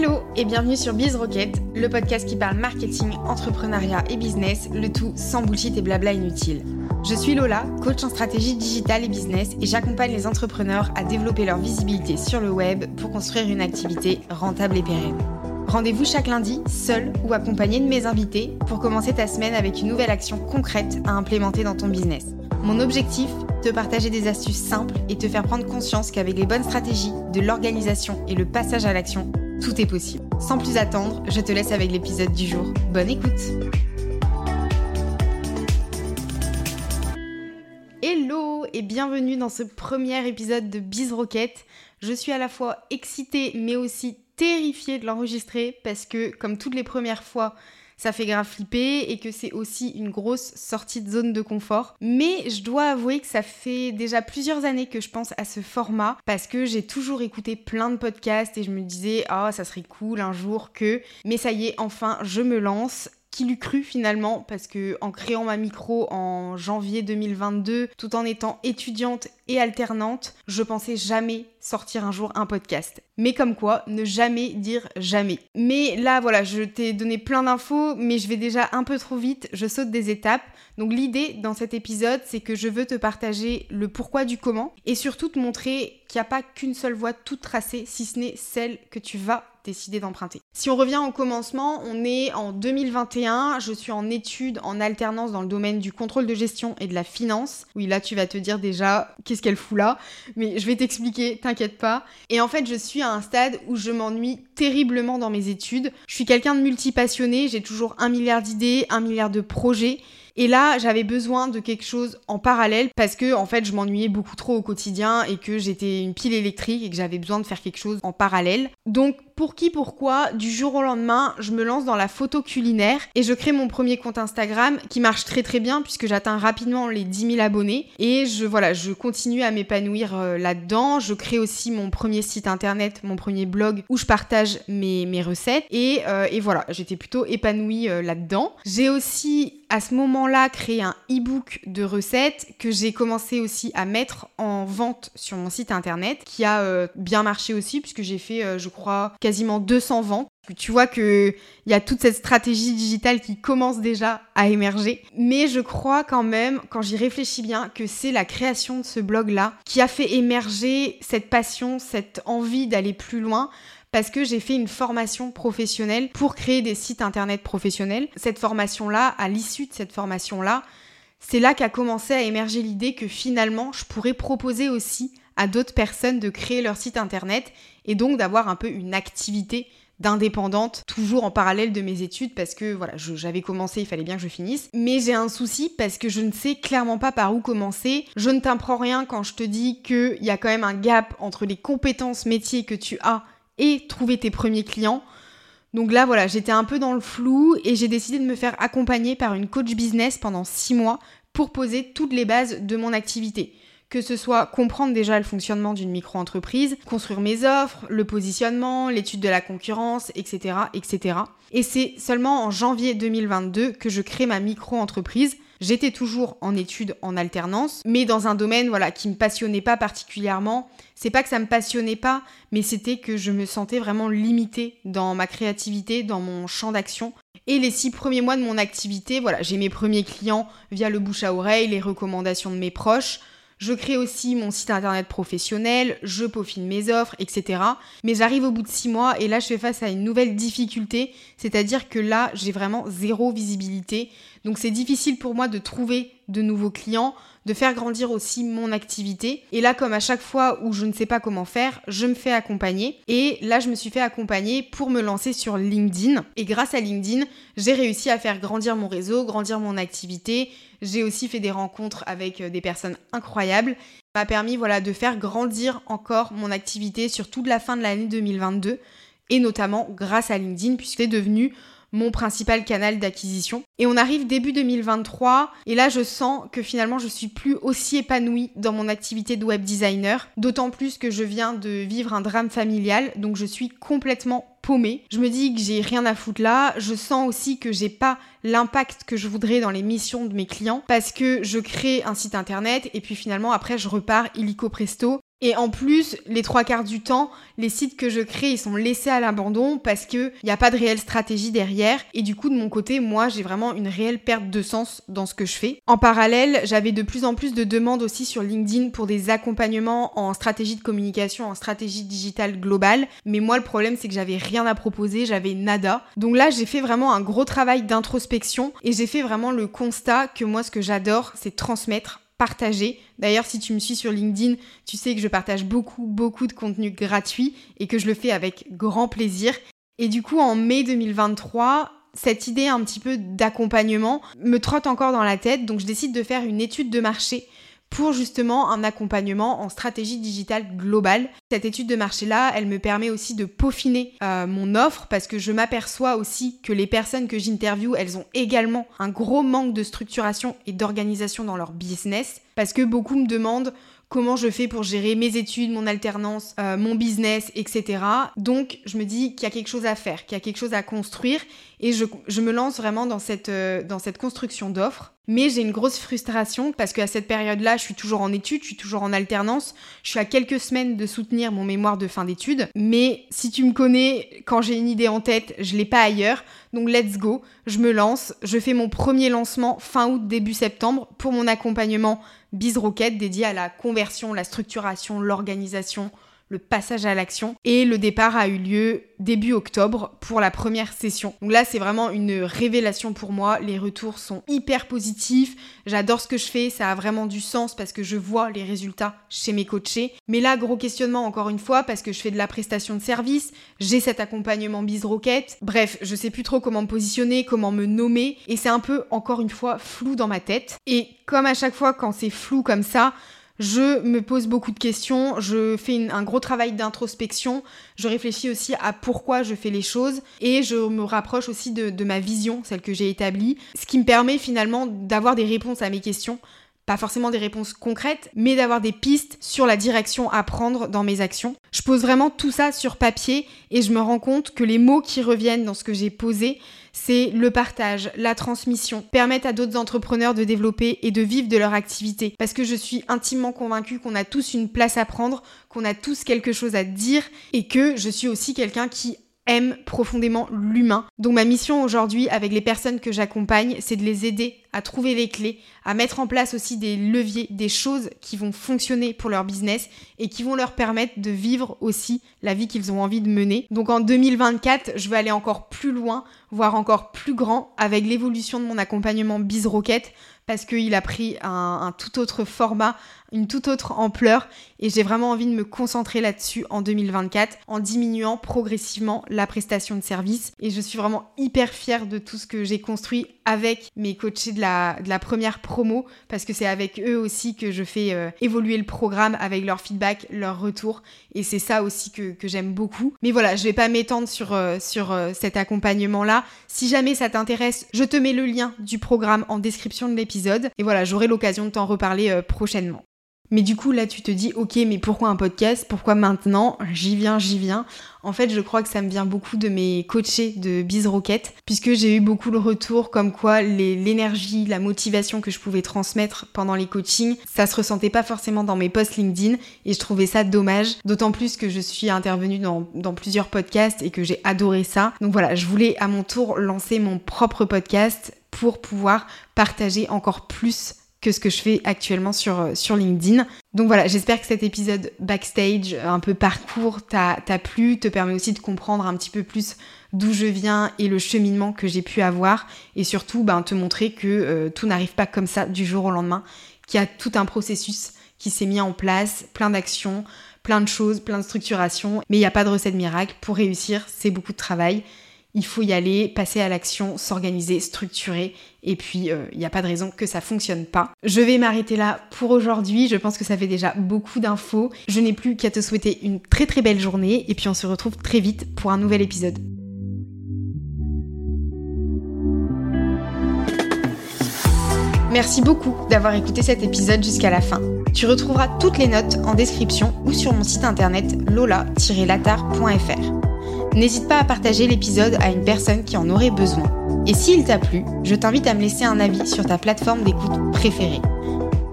Hello et bienvenue sur Biz Rocket, le podcast qui parle marketing, entrepreneuriat et business, le tout sans bullshit et blabla inutile. Je suis Lola, coach en stratégie digitale et business et j'accompagne les entrepreneurs à développer leur visibilité sur le web pour construire une activité rentable et pérenne. Rendez-vous chaque lundi, seul ou accompagné de mes invités, pour commencer ta semaine avec une nouvelle action concrète à implémenter dans ton business. Mon objectif te partager des astuces simples et te faire prendre conscience qu'avec les bonnes stratégies, de l'organisation et le passage à l'action, tout est possible. Sans plus attendre, je te laisse avec l'épisode du jour. Bonne écoute Hello et bienvenue dans ce premier épisode de Biz Rocket. Je suis à la fois excitée mais aussi terrifiée de l'enregistrer parce que comme toutes les premières fois, ça fait grave flipper et que c'est aussi une grosse sortie de zone de confort. Mais je dois avouer que ça fait déjà plusieurs années que je pense à ce format parce que j'ai toujours écouté plein de podcasts et je me disais ah ça serait cool un jour que mais ça y est enfin je me lance qui l'eût cru finalement parce que en créant ma micro en janvier 2022 tout en étant étudiante et alternante, je pensais jamais sortir un jour un podcast. Mais comme quoi, ne jamais dire jamais. Mais là voilà, je t'ai donné plein d'infos, mais je vais déjà un peu trop vite, je saute des étapes. Donc l'idée dans cet épisode, c'est que je veux te partager le pourquoi du comment et surtout te montrer qu'il n'y a pas qu'une seule voie toute tracée, si ce n'est celle que tu vas d'emprunter. Si on revient au commencement, on est en 2021, je suis en études en alternance dans le domaine du contrôle de gestion et de la finance. Oui, là tu vas te dire déjà qu'est-ce qu'elle fout là, mais je vais t'expliquer, t'inquiète pas. Et en fait, je suis à un stade où je m'ennuie terriblement dans mes études. Je suis quelqu'un de multipassionné, j'ai toujours un milliard d'idées, un milliard de projets. Et là, j'avais besoin de quelque chose en parallèle parce que en fait, je m'ennuyais beaucoup trop au quotidien et que j'étais une pile électrique et que j'avais besoin de faire quelque chose en parallèle. Donc pour qui pourquoi, du jour au lendemain, je me lance dans la photo culinaire et je crée mon premier compte Instagram qui marche très très bien puisque j'atteins rapidement les 10 000 abonnés et je voilà, je continue à m'épanouir euh, là-dedans. Je crée aussi mon premier site internet, mon premier blog où je partage mes, recettes et, euh, et voilà, j'étais plutôt épanouie euh, là-dedans. J'ai aussi à ce moment-là créé un e-book de recettes que j'ai commencé aussi à mettre en vente sur mon site internet qui a bien marché aussi puisque j'ai fait je crois quasiment 200 ventes. Tu vois qu'il y a toute cette stratégie digitale qui commence déjà à émerger. Mais je crois quand même, quand j'y réfléchis bien, que c'est la création de ce blog-là qui a fait émerger cette passion, cette envie d'aller plus loin parce que j'ai fait une formation professionnelle pour créer des sites internet professionnels. Cette formation-là, à l'issue de cette formation-là, c'est là qu'a commencé à émerger l'idée que finalement, je pourrais proposer aussi à d'autres personnes de créer leur site internet et donc d'avoir un peu une activité d'indépendante, toujours en parallèle de mes études, parce que voilà, j'avais commencé, il fallait bien que je finisse. Mais j'ai un souci parce que je ne sais clairement pas par où commencer. Je ne t'apprends rien quand je te dis qu'il y a quand même un gap entre les compétences métiers que tu as et trouver tes premiers clients. Donc là, voilà, j'étais un peu dans le flou et j'ai décidé de me faire accompagner par une coach business pendant six mois pour poser toutes les bases de mon activité que ce soit comprendre déjà le fonctionnement d'une micro-entreprise, construire mes offres, le positionnement, l'étude de la concurrence, etc. etc. Et c'est seulement en janvier 2022 que je crée ma micro-entreprise. J'étais toujours en études en alternance, mais dans un domaine voilà qui me passionnait pas particulièrement. C'est pas que ça me passionnait pas, mais c'était que je me sentais vraiment limitée dans ma créativité, dans mon champ d'action. Et les six premiers mois de mon activité, voilà, j'ai mes premiers clients via le bouche à oreille, les recommandations de mes proches. Je crée aussi mon site internet professionnel, je peaufine mes offres, etc. Mais j'arrive au bout de six mois et là je fais face à une nouvelle difficulté, c'est-à-dire que là j'ai vraiment zéro visibilité. Donc c'est difficile pour moi de trouver de nouveaux clients, de faire grandir aussi mon activité. Et là, comme à chaque fois où je ne sais pas comment faire, je me fais accompagner. Et là, je me suis fait accompagner pour me lancer sur LinkedIn. Et grâce à LinkedIn, j'ai réussi à faire grandir mon réseau, grandir mon activité. J'ai aussi fait des rencontres avec euh, des personnes incroyables. M'a permis voilà, de faire grandir encore mon activité sur toute la fin de l'année 2022 et notamment grâce à LinkedIn puisque c'est devenu mon principal canal d'acquisition. Et on arrive début 2023 et là je sens que finalement je suis plus aussi épanouie dans mon activité de web designer, d'autant plus que je viens de vivre un drame familial, donc je suis complètement paumée. Je me dis que j'ai rien à foutre là, je sens aussi que j'ai pas l'impact que je voudrais dans les missions de mes clients parce que je crée un site internet et puis finalement après je repars illico presto Et en plus, les trois quarts du temps, les sites que je crée, ils sont laissés à l'abandon parce qu'il n'y a pas de réelle stratégie derrière. Et du coup, de mon côté, moi, j'ai vraiment une réelle perte de sens dans ce que je fais. En parallèle, j'avais de plus en plus de demandes aussi sur LinkedIn pour des accompagnements en stratégie de communication, en stratégie digitale globale. Mais moi, le problème, c'est que j'avais rien à proposer, j'avais nada. Donc là, j'ai fait vraiment un gros travail d'introspection et j'ai fait vraiment le constat que moi, ce que j'adore, c'est transmettre partager. D'ailleurs, si tu me suis sur LinkedIn, tu sais que je partage beaucoup, beaucoup de contenu gratuit et que je le fais avec grand plaisir. Et du coup, en mai 2023, cette idée un petit peu d'accompagnement me trotte encore dans la tête, donc je décide de faire une étude de marché pour justement un accompagnement en stratégie digitale globale. Cette étude de marché-là, elle me permet aussi de peaufiner euh, mon offre parce que je m'aperçois aussi que les personnes que j'interviewe, elles ont également un gros manque de structuration et d'organisation dans leur business parce que beaucoup me demandent comment je fais pour gérer mes études, mon alternance, euh, mon business, etc. Donc je me dis qu'il y a quelque chose à faire, qu'il y a quelque chose à construire et je, me lance vraiment dans cette, euh, dans cette construction d'offres. Mais j'ai une grosse frustration parce qu'à cette période-là, je suis toujours en études, je suis toujours en alternance, je suis à quelques semaines de soutenir mon mémoire de fin d'études. Mais si tu me connais, quand j'ai une idée en tête, je l'ai pas ailleurs. Donc let's go, je me lance, je fais mon premier lancement fin août, début septembre pour mon accompagnement BizRocket dédié à la conversion, la structuration, l'organisation, le passage à l'action. Et le départ a eu lieu début octobre pour la première session. Donc là, c'est vraiment une révélation pour moi. Les retours sont hyper positifs. J'adore ce que je fais. Ça a vraiment du sens parce que je vois les résultats chez mes coachés. Mais là, gros questionnement encore une fois parce que je fais de la prestation de service. J'ai cet accompagnement Biz Rocket. Bref, je sais plus trop comment me positionner, comment me nommer. Et c'est un peu, encore une fois, flou dans ma tête. Et comme à chaque fois quand c'est flou comme ça, je me pose beaucoup de questions, je fais un gros travail d'introspection, je réfléchis aussi à pourquoi je fais les choses et je me rapproche aussi de, ma vision, celle que j'ai établie, ce qui me permet finalement d'avoir des réponses à mes questions pas forcément des réponses concrètes, mais d'avoir des pistes sur la direction à prendre dans mes actions. Je pose vraiment tout ça sur papier et je me rends compte que les mots qui reviennent dans ce que j'ai posé, c'est le partage, la transmission, permettre à d'autres entrepreneurs de développer et de vivre de leur activité. Parce que je suis intimement convaincue qu'on a tous une place à prendre, qu'on a tous quelque chose à dire et que je suis aussi quelqu'un qui aime profondément l'humain. Donc ma mission aujourd'hui avec les personnes que j'accompagne, c'est de les aider à trouver les clés, à mettre en place aussi des leviers, des choses qui vont fonctionner pour leur business et qui vont leur permettre de vivre aussi la vie qu'ils ont envie de mener. Donc en 2024, je vais aller encore plus loin, voire encore plus grand avec l'évolution de mon accompagnement Biz Rocket parce qu'il a pris un, tout autre format, une toute autre ampleur et j'ai vraiment envie de me concentrer là-dessus en 2024 en diminuant progressivement la prestation de service et je suis vraiment hyper fière de tout ce que j'ai construit avec mes coachés la, de la première promo parce que c'est avec eux aussi que je fais euh, évoluer le programme avec leur feedback, leur retour et c'est ça aussi que, j'aime beaucoup. Mais voilà, je vais pas m'étendre sur, euh, sur euh, cet accompagnement là. Si jamais ça t'intéresse, je te mets le lien du programme en description de l'épisode et voilà, j'aurai l'occasion de t'en reparler prochainement. Mais du coup, là, tu te dis, ok, mais pourquoi un podcast? Pourquoi maintenant? J'y viens, j'y viens. En fait, je crois que ça me vient beaucoup de mes coachés de Biz Rocket, puisque j'ai eu beaucoup de retours comme quoi l'énergie, la motivation que je pouvais transmettre pendant les coachings, ça se ressentait pas forcément dans mes posts LinkedIn, et je trouvais ça dommage, d'autant plus que je suis intervenue dans plusieurs podcasts et que j'ai adoré ça. Donc voilà, je voulais à mon tour lancer mon propre podcast pour pouvoir partager encore plus que ce que je fais actuellement sur, euh, sur LinkedIn. Donc voilà, j'espère que cet épisode backstage, euh, un peu parcours, t'a plu, te permet aussi de comprendre un petit peu plus d'où je viens et le cheminement que j'ai pu avoir et surtout ben, te montrer que euh, tout n'arrive pas comme ça du jour au lendemain, qu'il y a tout un processus qui s'est mis en place, plein d'actions, plein de choses, plein de structurations, mais il n'y a pas de recette miracle. Pour réussir, c'est beaucoup de travail il faut y aller, passer à l'action, s'organiser, structurer, et puis il euh, n'y a pas de raison que ça fonctionne pas. Je vais m'arrêter là pour aujourd'hui, je pense que ça fait déjà beaucoup d'infos. Je n'ai plus qu'à te souhaiter une très très belle journée, et puis on se retrouve très vite pour un nouvel épisode. Merci beaucoup d'avoir écouté cet épisode jusqu'à la fin. Tu retrouveras toutes les notes en description ou sur mon site internet lola-latar.fr. N'hésite pas à partager l'épisode à une personne qui en aurait besoin. Et s'il t'a plu, je t'invite à me laisser un avis sur ta plateforme d'écoute préférée.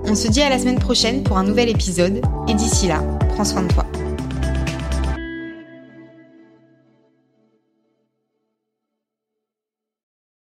On se dit à la semaine prochaine pour un nouvel épisode et d'ici là, prends soin de toi.